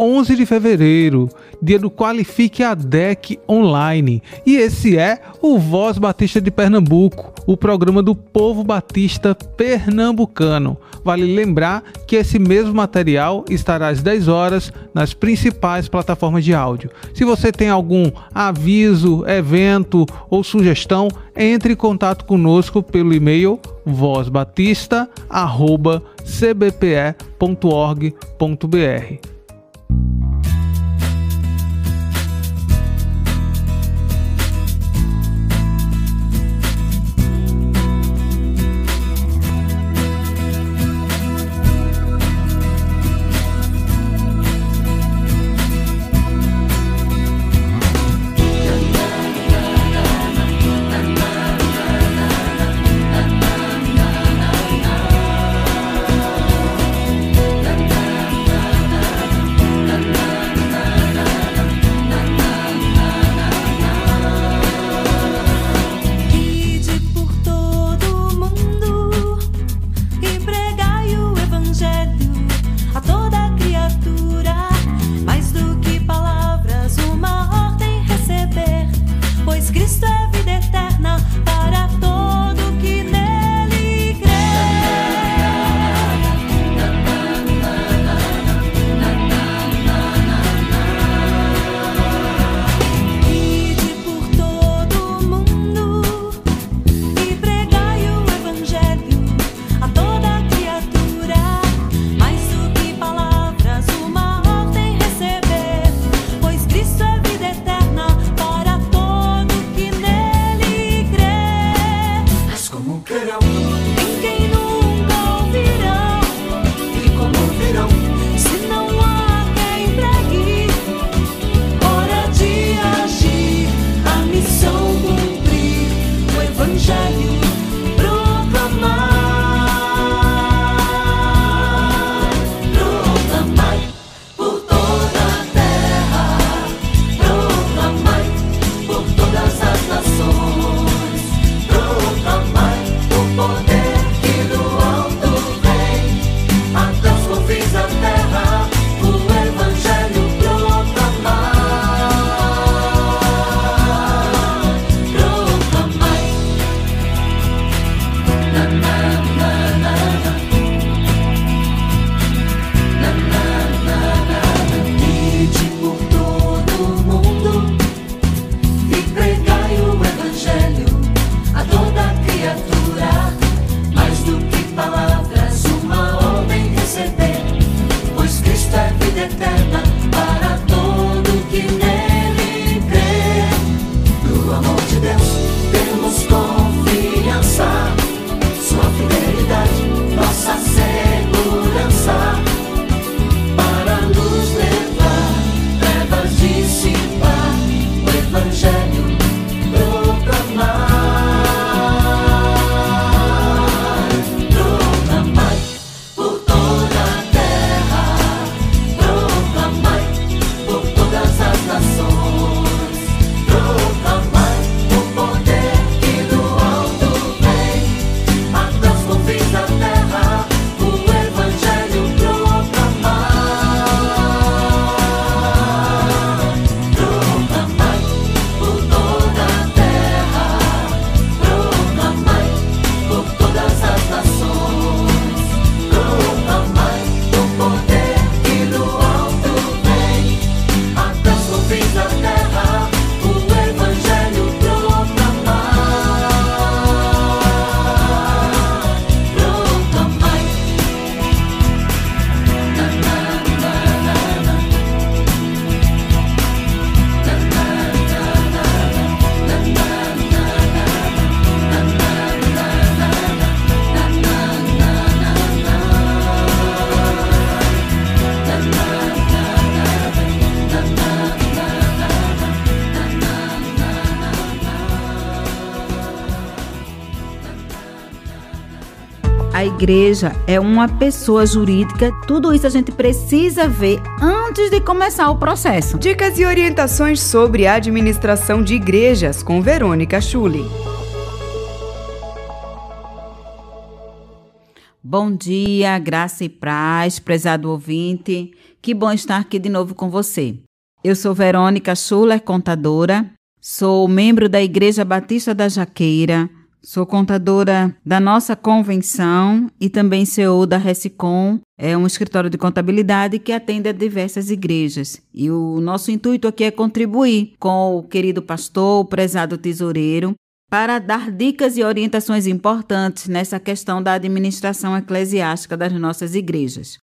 11 de fevereiro, dia do Qualifique a DEC Online. E esse é o Voz Batista de Pernambuco, o programa do povo batista pernambucano. Vale lembrar que esse mesmo material estará às 10 horas nas principais plataformas de áudio. Se você tem algum aviso, evento ou sugestão, entre em contato conosco pelo e-mail vozbatista@cbpe.org.br. igreja é uma pessoa jurídica. Tudo isso a gente precisa ver antes de começar o processo. Dicas e orientações sobre a administração de igrejas com Verônica Schulli. Bom dia, graça e paz, prezado ouvinte. Que bom estar aqui de novo com você. Eu sou Verônica Schuller, contadora, sou membro da Igreja Batista da Jaqueira, sou contadora da nossa convenção e também CEO da Recicom, é um escritório de contabilidade que atende a diversas igrejas. E o nosso intuito aqui é contribuir com o querido pastor, o prezado tesoureiro, para dar dicas e orientações importantes nessa questão da administração eclesiástica das nossas igrejas.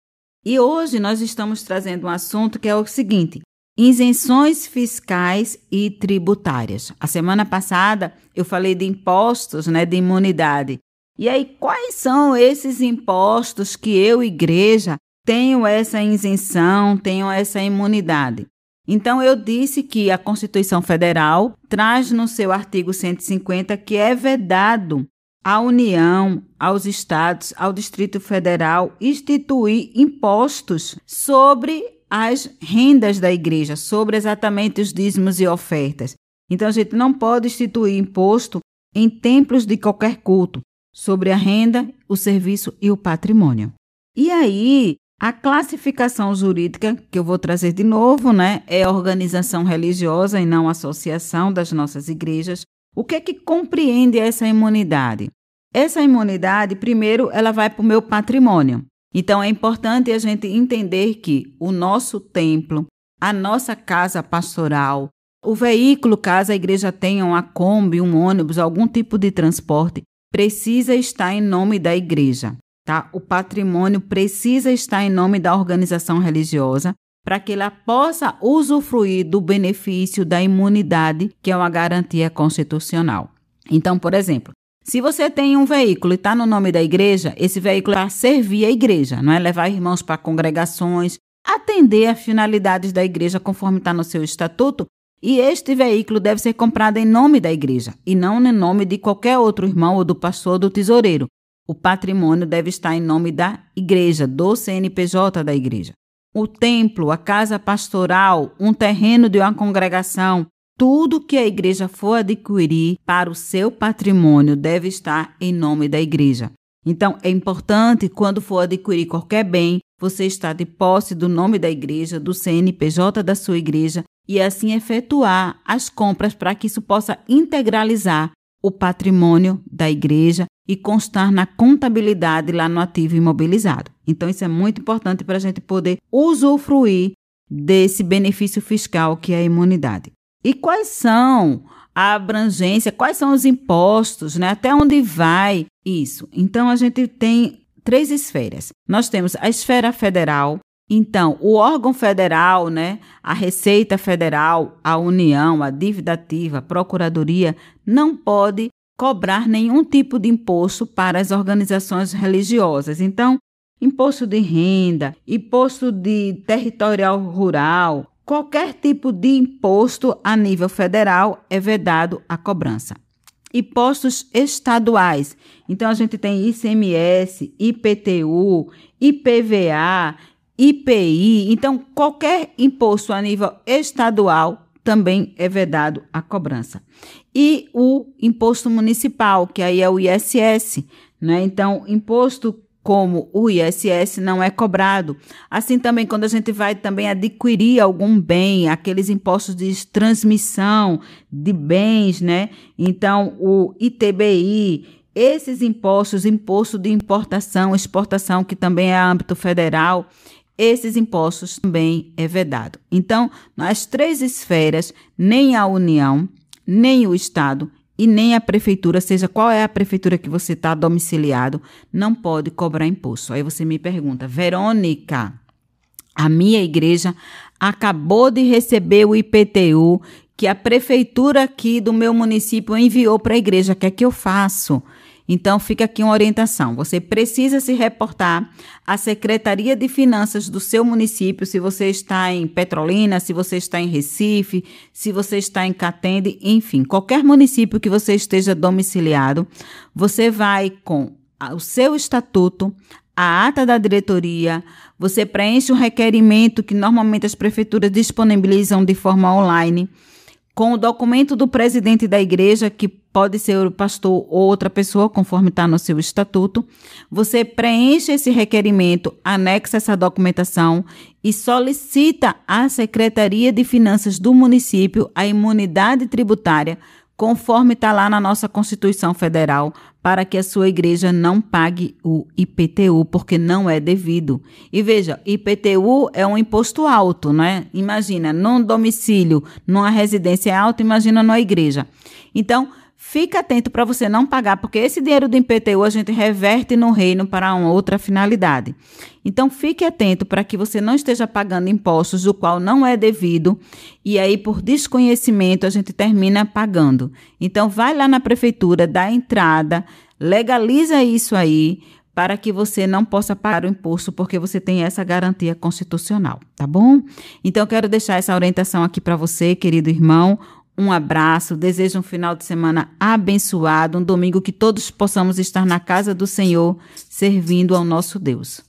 E hoje nós estamos trazendo um assunto que é o seguinte: Isenções fiscais e tributárias. A semana passada eu falei de impostos, né, de imunidade. E aí, quais são esses impostos que eu, igreja, tenho essa isenção, tenho essa imunidade? Então, eu disse que a Constituição Federal traz no seu artigo 150 que é vedado à União, aos estados, ao Distrito Federal instituir impostos sobre as rendas da igreja, sobre exatamente os dízimos e ofertas. Então a gente não pode instituir imposto em templos de qualquer culto sobre a renda, o serviço e o patrimônio. E aí, a classificação jurídica, que eu vou trazer de novo, né, é organização religiosa e não associação das nossas igrejas. O que é que compreende essa imunidade? Essa imunidade, primeiro, ela vai para o meu patrimônio. Então é importante a gente entender que o nosso templo, a nossa casa pastoral, o veículo, caso a igreja tenha uma Kombi, um ônibus, algum tipo de transporte, precisa estar em nome da igreja, tá? O patrimônio precisa estar em nome da organização religiosa para que ela possa usufruir do benefício da imunidade, que é uma garantia constitucional. Então, por exemplo, se você tem um veículo e está no nome da igreja, esse veículo é para servir a igreja, não é levar irmãos para congregações, atender a finalidades da igreja conforme está no seu estatuto. E este veículo deve ser comprado em nome da igreja e não em nome de qualquer outro irmão ou do pastor ou do tesoureiro. O patrimônio deve estar em nome da igreja, do CNPJ da igreja. O templo, a casa pastoral, um terreno de uma congregação, tudo que a igreja for adquirir para o seu patrimônio deve estar em nome da igreja. Então, é importante, quando for adquirir qualquer bem, você estar de posse do nome da igreja, do CNPJ da sua igreja e assim efetuar as compras para que isso possa integralizar o patrimônio da igreja e constar na contabilidade lá no ativo imobilizado. Então, isso é muito importante para a gente poder usufruir desse benefício fiscal que é a imunidade. E quais são a abrangência, quais são os impostos, né? Até onde vai isso? Então a gente tem três esferas. Nós temos a esfera federal, então, o órgão federal, né, a Receita Federal, a União, a dívida ativa, a Procuradoria, não pode cobrar nenhum tipo de imposto para as organizações religiosas. Então, imposto de renda, imposto de territorial rural, Qualquer tipo de imposto a nível federal é vedado a cobrança. Impostos estaduais. Então, a gente tem ICMS, IPTU, IPVA, IPI. Então, qualquer imposto a nível estadual também é vedado a cobrança. E o imposto municipal, que aí é o ISS. Né? Então, imposto como o ISS não é cobrado. Assim também quando a gente vai também adquirir algum bem, aqueles impostos de transmissão de bens, né? Então, o ITBI, esses impostos, imposto de importação, exportação, que também é âmbito federal, esses impostos também é vedado. Então, nas três esferas, nem a União, nem o Estado e nem a prefeitura, seja qual é a prefeitura que você está domiciliado, não pode cobrar imposto. Aí você me pergunta, Verônica, a minha igreja acabou de receber o IPTU que a prefeitura aqui do meu município enviou para a igreja. O que é que eu faço? Então, fica aqui uma orientação. Você precisa se reportar à Secretaria de Finanças do seu município, se você está em Petrolina, se você está em Recife, se você está em Catende, enfim, qualquer município que você esteja domiciliado, você vai com o seu estatuto, a ata da diretoria, você preenche o requerimento que normalmente as prefeituras disponibilizam de forma online, com o documento do presidente da igreja, que pode ser o pastor ou outra pessoa, conforme está no seu estatuto. Você preenche esse requerimento, anexa essa documentação e solicita à Secretaria de Finanças do município a imunidade tributária conforme está lá na nossa Constituição Federal, para que a sua igreja não pague o IPTU, porque não é devido. E veja, IPTU é um imposto alto, né? Imagina, num domicílio, numa residência alta, imagina numa igreja. Então, Fique atento para você não pagar, porque esse dinheiro do IPTU a gente reverte no reino para uma outra finalidade. Então, fique atento para que você não esteja pagando impostos, o qual não é devido, e aí, por desconhecimento, a gente termina pagando. Então, vai lá na prefeitura, dá entrada, legaliza isso aí, para que você não possa pagar o imposto, porque você tem essa garantia constitucional, tá bom? Então, eu quero deixar essa orientação aqui para você, querido irmão. Um abraço, desejo um final de semana abençoado, um domingo que todos possamos estar na casa do Senhor, servindo ao nosso Deus.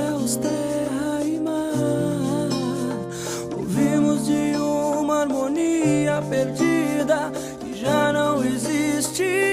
céus, terra e mar. Ouvimos de uma harmonia perdida que já não existe.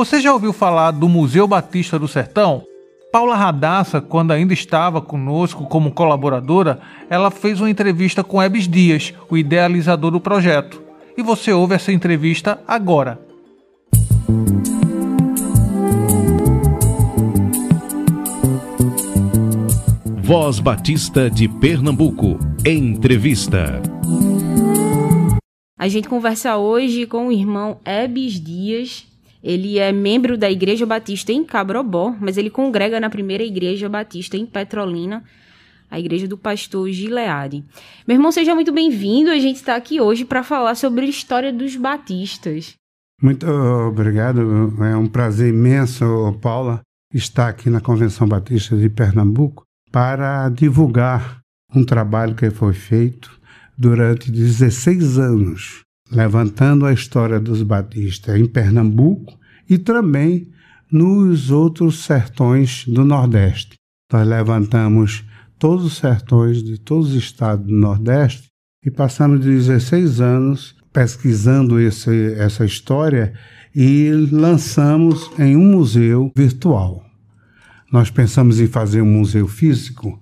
Você já ouviu falar do Museu Batista do Sertão? Paula Radassa, quando ainda estava conosco como colaboradora, ela fez uma entrevista com Ebes Dias, o idealizador do projeto. E você ouve essa entrevista agora. Voz Batista de Pernambuco. Entrevista. A gente conversa hoje com o irmão Ebes Dias. Ele é membro da Igreja Batista em Cabrobó, mas ele congrega na primeira Igreja Batista em Petrolina, a Igreja do Pastor Gileade. Meu irmão, seja muito bem-vindo. A gente está aqui hoje para falar sobre a história dos batistas. Muito obrigado. É um prazer imenso, Paula, estar aqui na Convenção Batista de Pernambuco para divulgar um trabalho que foi feito durante 16 anos, levantando a história dos batistas em Pernambuco e também nos outros sertões do Nordeste. Nós levantamos todos os sertões de todos os estados do Nordeste e passamos 16 anos pesquisando esse, essa história e lançamos em um museu virtual. Nós pensamos em fazer um museu físico.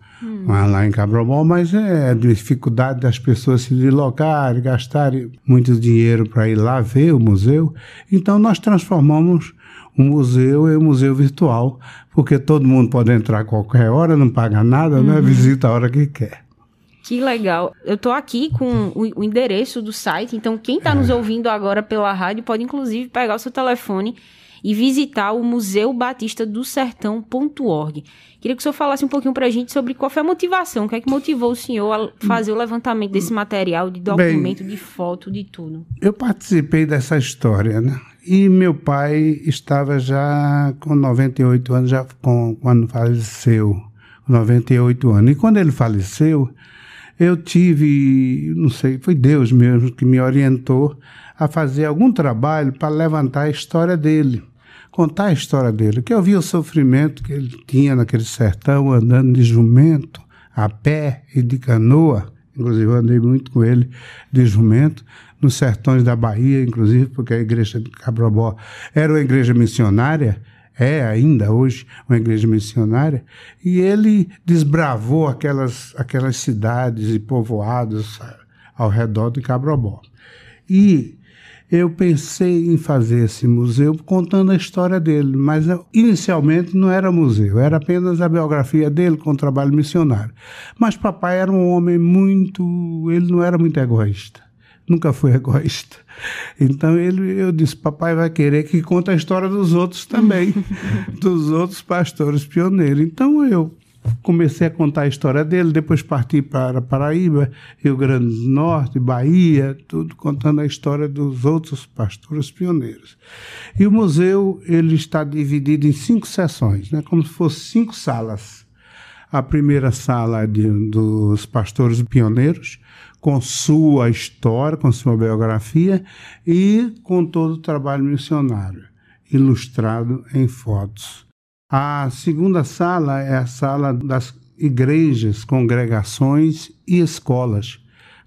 Lá em Cabrobol, mas é dificuldade das pessoas se deslocarem, gastarem muito dinheiro para ir lá ver o museu. Então nós transformamos o museu em um museu virtual, porque todo mundo pode entrar a qualquer hora, não paga nada, né? uhum. né? visita a hora que quer. Que legal. Eu estou aqui com o, o, endereço do site, então quem está é. nos ouvindo agora pela rádio pode inclusive pegar o seu telefone e visitar o Museu Batista do Sertão.org. Queria que o senhor falasse um pouquinho para a gente sobre qual foi a motivação, o que é que motivou o senhor a fazer o levantamento desse material, de documento, Bem, de foto, de tudo. Eu participei dessa história, né? E meu pai estava já com 98 anos, já com, quando faleceu, 98 anos. E quando ele faleceu, eu tive, não sei, foi Deus mesmo que me orientou a fazer algum trabalho para levantar a história dele contar a história dele, que eu vi o sofrimento que ele tinha naquele sertão, andando de jumento, a pé e de canoa. Inclusive, eu andei muito com ele de jumento, nos sertões da Bahia, inclusive, porque a igreja de Cabrobó era uma igreja missionária, é ainda hoje uma igreja missionária, e ele desbravou aquelas, aquelas cidades e povoados ao redor de Cabrobó. E eu pensei em fazer esse museu contando a história dele, mas inicialmente não era museu, era apenas a biografia dele com o trabalho missionário. Mas papai era um homem muito. ele não era muito egoísta, nunca foi egoísta. Então ele, eu disse: papai vai querer que conte a história dos outros também, dos outros pastores pioneiros. Então eu comecei a contar a história dele, depois parti para Paraíba, Rio Grande do Norte, Bahia, tudo contando a história dos outros pastores pioneiros. E o museu ele está dividido em cinco seções, né, como se fossem cinco salas. A primeira sala é de, dos pastores pioneiros, com sua história, com sua biografia e com todo o trabalho missionário, ilustrado em fotos. A segunda sala é a sala das igrejas, congregações e escolas.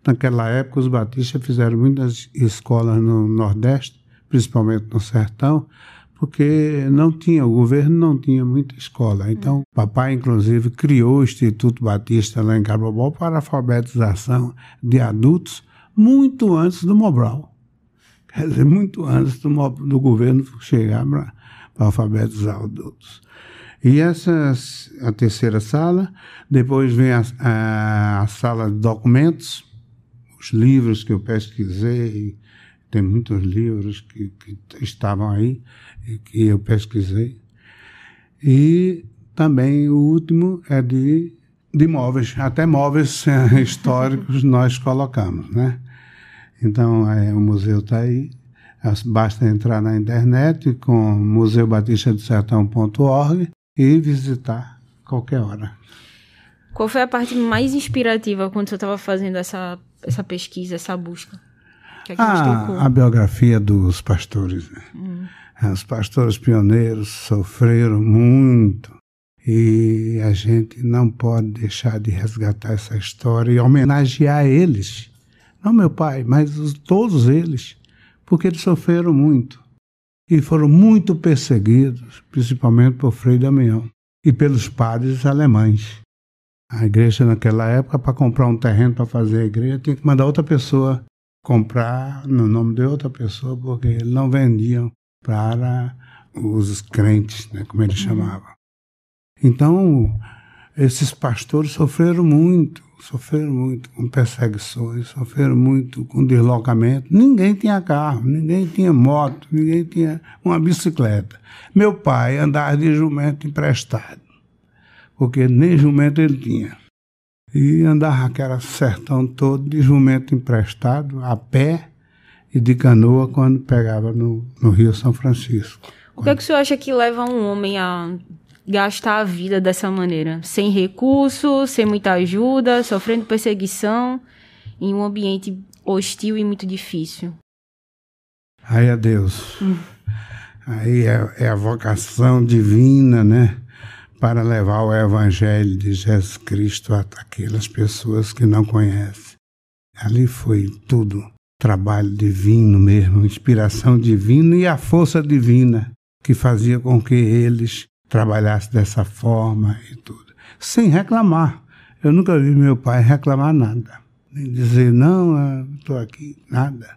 Naquela época, os batistas fizeram muitas escolas no Nordeste, principalmente no Sertão, porque não tinha, o governo não tinha muita escola. Então, o papai, inclusive, criou o Instituto Batista lá em Cabobó para alfabetização de adultos muito antes do Mobral. Quer dizer, muito antes do, do governo chegar para alfabetizar adultos. E essa a terceira sala. Depois vem a, a, a sala de documentos, os livros que eu pesquisei. Tem muitos livros que, que estavam aí e que eu pesquisei. E também o último é de, de móveis, até móveis históricos nós colocamos, né? Então, é, o museu está aí. Basta entrar na internet com museubatista-do-sertão.org e visitar qualquer hora. Qual foi a parte mais inspirativa quando você estava fazendo essa, essa pesquisa, essa busca? Que é que ah, a biografia dos pastores. Né? Hum. Os pastores pioneiros sofreram muito e a gente não pode deixar de resgatar essa história e homenagear eles. Não meu pai, mas os, todos eles, porque eles sofreram muito. e foram muito perseguidos, principalmente por Frei Damião e pelos padres alemães. A igreja naquela época, para comprar um terreno para fazer a igreja, tinha que mandar outra pessoa comprar no nome de outra pessoa, porque eles não vendiam para os crentes, né, como eles chamavam. Então, esses pastores sofreram muito, sofreram muito com perseguições, sofreram muito com deslocamento. Ninguém tinha carro, ninguém tinha moto, ninguém tinha uma bicicleta. Meu pai andava de jumento emprestado, porque nem jumento ele tinha. E andava aquela sertão todo de jumento emprestado, a pé e de canoa quando pegava no, no Rio São Francisco. O que, é que o senhor acha que leva um homem a gastar a vida dessa maneira, sem recursos, sem muita ajuda, sofrendo perseguição, em um ambiente hostil e muito difícil. Aí é Deus. Hum. Aí é, é, a vocação divina, né? Para levar o Evangelho de Jesus Cristo a aquelas pessoas que não conhecem. Ali foi tudo trabalho divino mesmo, inspiração divina e a força divina que fazia com que eles trabalhasse dessa forma e tudo, sem reclamar. Eu nunca vi meu pai reclamar nada, nem dizer, não, estou aqui, nada.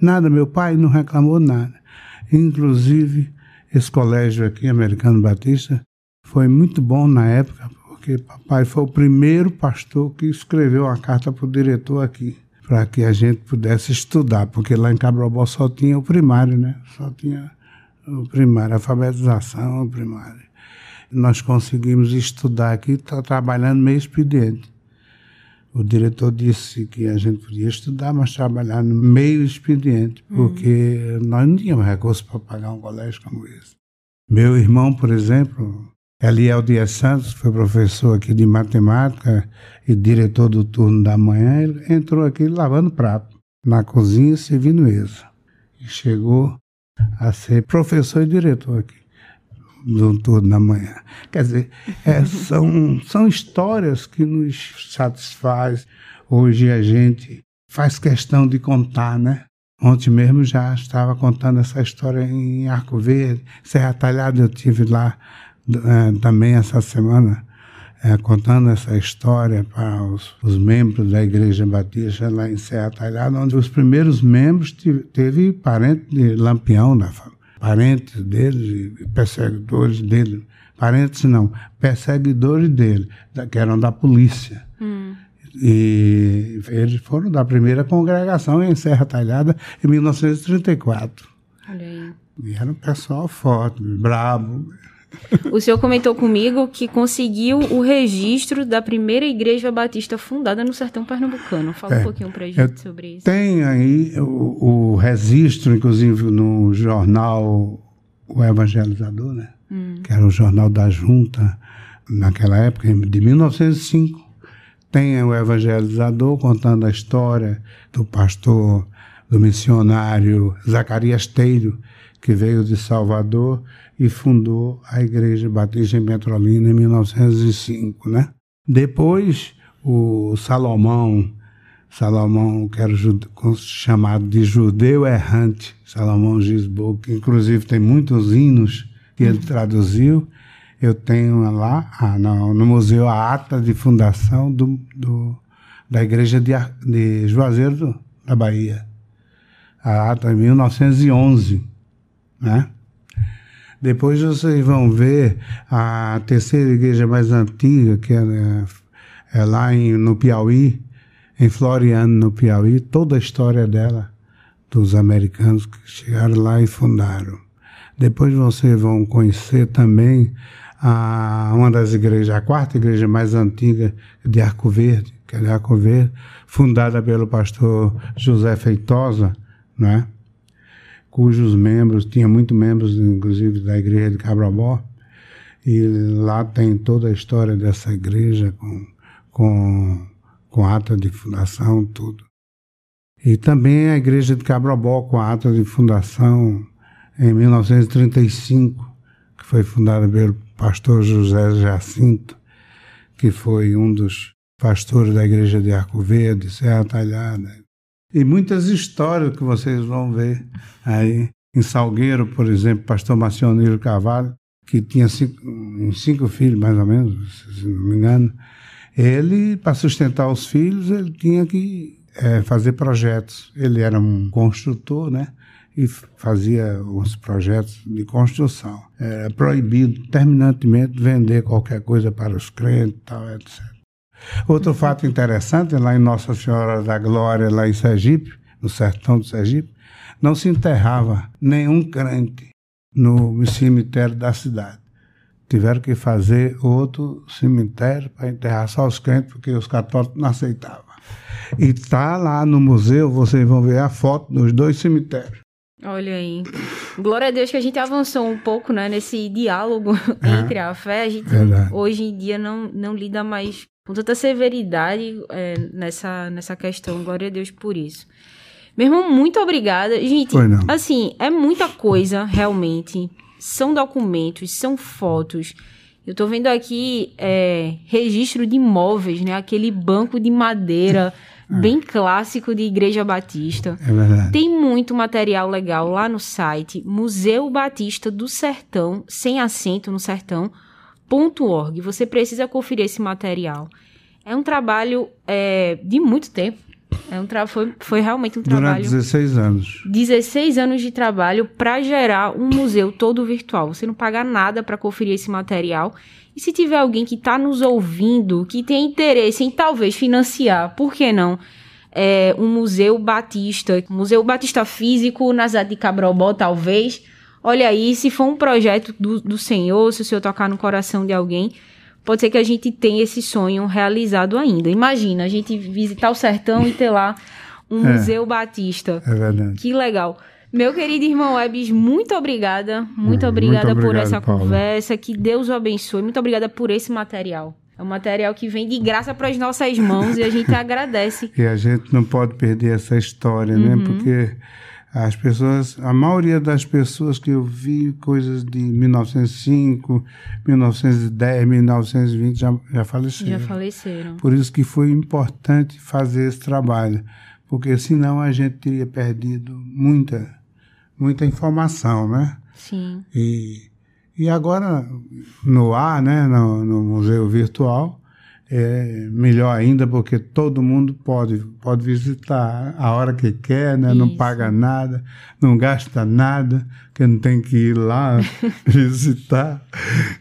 Nada, meu pai não reclamou nada. Inclusive, esse colégio aqui, Americano Batista, foi muito bom na época, porque papai foi o primeiro pastor que escreveu uma carta para o diretor aqui, para que a gente pudesse estudar, porque lá em Cabrobó só tinha o primário, né? Só tinha o primário, alfabetização, o primário nós conseguimos estudar aqui, está trabalhando meio expediente. O diretor disse que a gente podia estudar, mas trabalhar no meio expediente, porque uhum. nós não tínhamos recursos para pagar um colégio como esse. Meu irmão, por exemplo, Eliel Dias Santos, foi professor aqui de matemática e diretor do turno da manhã, ele entrou aqui lavando prato, na cozinha, servindo mesa. E chegou a ser professor e diretor aqui do turno da manhã. Quer dizer, é, são, são histórias que nos satisfaz. Hoje a gente faz questão de contar, né? Ontem mesmo já estava contando essa história em Arco Verde, Serra Talhada, eu tive lá é, também essa semana, é, contando essa história para os, os, membros da Igreja Batista lá em Serra Talhada, onde os primeiros membros teve, teve parente de Lampião da família parentes dele, perseguidores dele, parentes não, perseguidores dele, que eram da polícia. Hum. E eles foram da primeira congregação em Serra Talhada em 1934. Olha aí. E era um pessoal forte, brabo. O senhor comentou comigo que conseguiu o registro da primeira igreja batista fundada no sertão pernambucano. Fala é, um pouquinho para a gente sobre isso. Tem aí o, o, registro, inclusive no jornal O Evangelizador, né? Hum. que era o jornal da Junta, naquela época, de 1905. Tem o Evangelizador contando a história do pastor, do missionário Zacarias Teiro, que veio de Salvador e fundou a Igreja Batista em Petrolina em 1905, né? Depois, o Salomão, Salomão, que era chamado de judeu errante, Salomão Gisbo, que inclusive tem muitos hinos que ele traduziu. Eu tenho lá ah, no, no, museu a ata de fundação do, do da igreja de, de Juazeiro da Bahia. A ata de 1911, né? Depois vocês vão ver a terceira igreja mais antiga, que é, é lá em, no Piauí, em Floriano, no Piauí, toda a história dela, dos americanos que chegaram lá e fundaram. Depois vocês vão conhecer também a, uma das igrejas, a quarta igreja mais antiga de Arco Verde, que é de Arco Verde, fundada pelo pastor José Feitosa, né? Cujos membros, tinha muitos membros, inclusive, da igreja de Cabrabó, e lá tem toda a história dessa igreja com, com, com ata de fundação, tudo. E também a igreja de Cabrobó com a ata de fundação em 1935, que foi fundada pelo pastor José Jacinto, que foi um dos pastores da igreja de Arco Verde, Serra Talhada, e muitas histórias que vocês vão ver aí Em Salgueiro, por exemplo, pastor Marcioneiro Carvalho, que tinha cinco, cinco filhos, mais ou menos, se não me engano, ele, para sustentar os filhos, ele tinha que é, fazer projetos. Ele era um construtor, né? E fazia os projetos de construção. Era proibido terminantemente vender qualquer coisa para os crentes, tal, etc. Outro fato interessante, lá em Nossa Senhora da Glória, lá em Sergipe, no sertão do Sergipe, não se enterrava nenhum crente no cemitério da cidade. Tiveram que fazer outro cemitério para enterrar só os crentes, porque os católicos não aceitavam. E tá lá no museu, vocês vão ver a foto dos dois cemitérios. Olha aí. Glória a Deus que a gente avançou um pouco, né, nesse diálogo é, entre a fé. A gente verdade. hoje em dia não, não lida mais com tanta severidade é, nessa, nessa questão. Glória a Deus por isso. Meu irmão, muito obrigada. Gente, assim, é muita coisa, realmente. São documentos, são fotos. Eu tô vendo aqui é, registro de imóveis, né? Aquele banco de madeira é. bem clássico de Igreja Batista. É verdade. Tem muito material legal lá no site Museu Batista do Sertão, sem acento no sertão.org. Você precisa conferir esse material. É um trabalho é, de muito tempo. É um tra foi, foi realmente um trabalho. Durante 16 anos. 16 anos de trabalho para gerar um museu todo virtual. Você não paga nada para conferir esse material. E se tiver alguém que está nos ouvindo, que tem interesse em talvez financiar, por que não? É, um museu batista, museu batista físico na cidade de Cabrobó, talvez. Olha aí, se for um projeto do, do Senhor, se o Senhor tocar no coração de alguém, pode ser que a gente tenha esse sonho realizado ainda. Imagina, a gente visitar o sertão e ter lá um é, museu batista. É verdade. Que legal. Meu querido irmão Ebis, muito obrigada. Muito hum, obrigada muito obrigado, por essa Paulo. conversa. Que Deus o abençoe. Muito obrigada por esse material. É um material que vem de graça para as nossas mãos e a gente agradece. E a gente não pode perder essa história, né? uhum. né? Porque as pessoas, a maioria das pessoas que eu vi coisas de 1905, 1910, 1920 já, já faleceram. Já faleceram. Por isso que foi importante fazer esse trabalho, porque senão a gente teria perdido muita, muita informação, né? Sim. E, e agora no ar, né, no, no museu virtual, é melhor ainda porque todo mundo pode, pode visitar a hora que quer, né? não paga nada, não gasta nada, que não tem que ir lá visitar.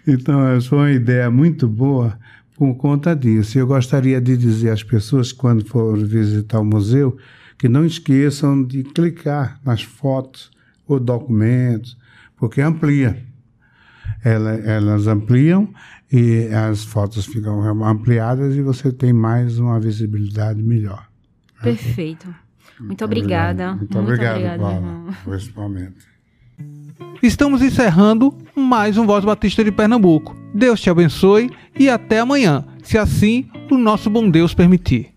Então, essa foi uma ideia muito boa por conta disso. Eu gostaria de dizer às pessoas, quando for visitar o museu, que não esqueçam de clicar nas fotos ou documentos, porque amplia. elas ampliam e as fotos ficam ampliadas e você tem mais uma visibilidade melhor. Perfeito. Muito obrigada. Muito, Muito obrigado, obrigada, Paula, por esse momento. Estamos encerrando mais um Voz Batista de Pernambuco. Deus te abençoe e até amanhã, se assim o nosso bom Deus permitir.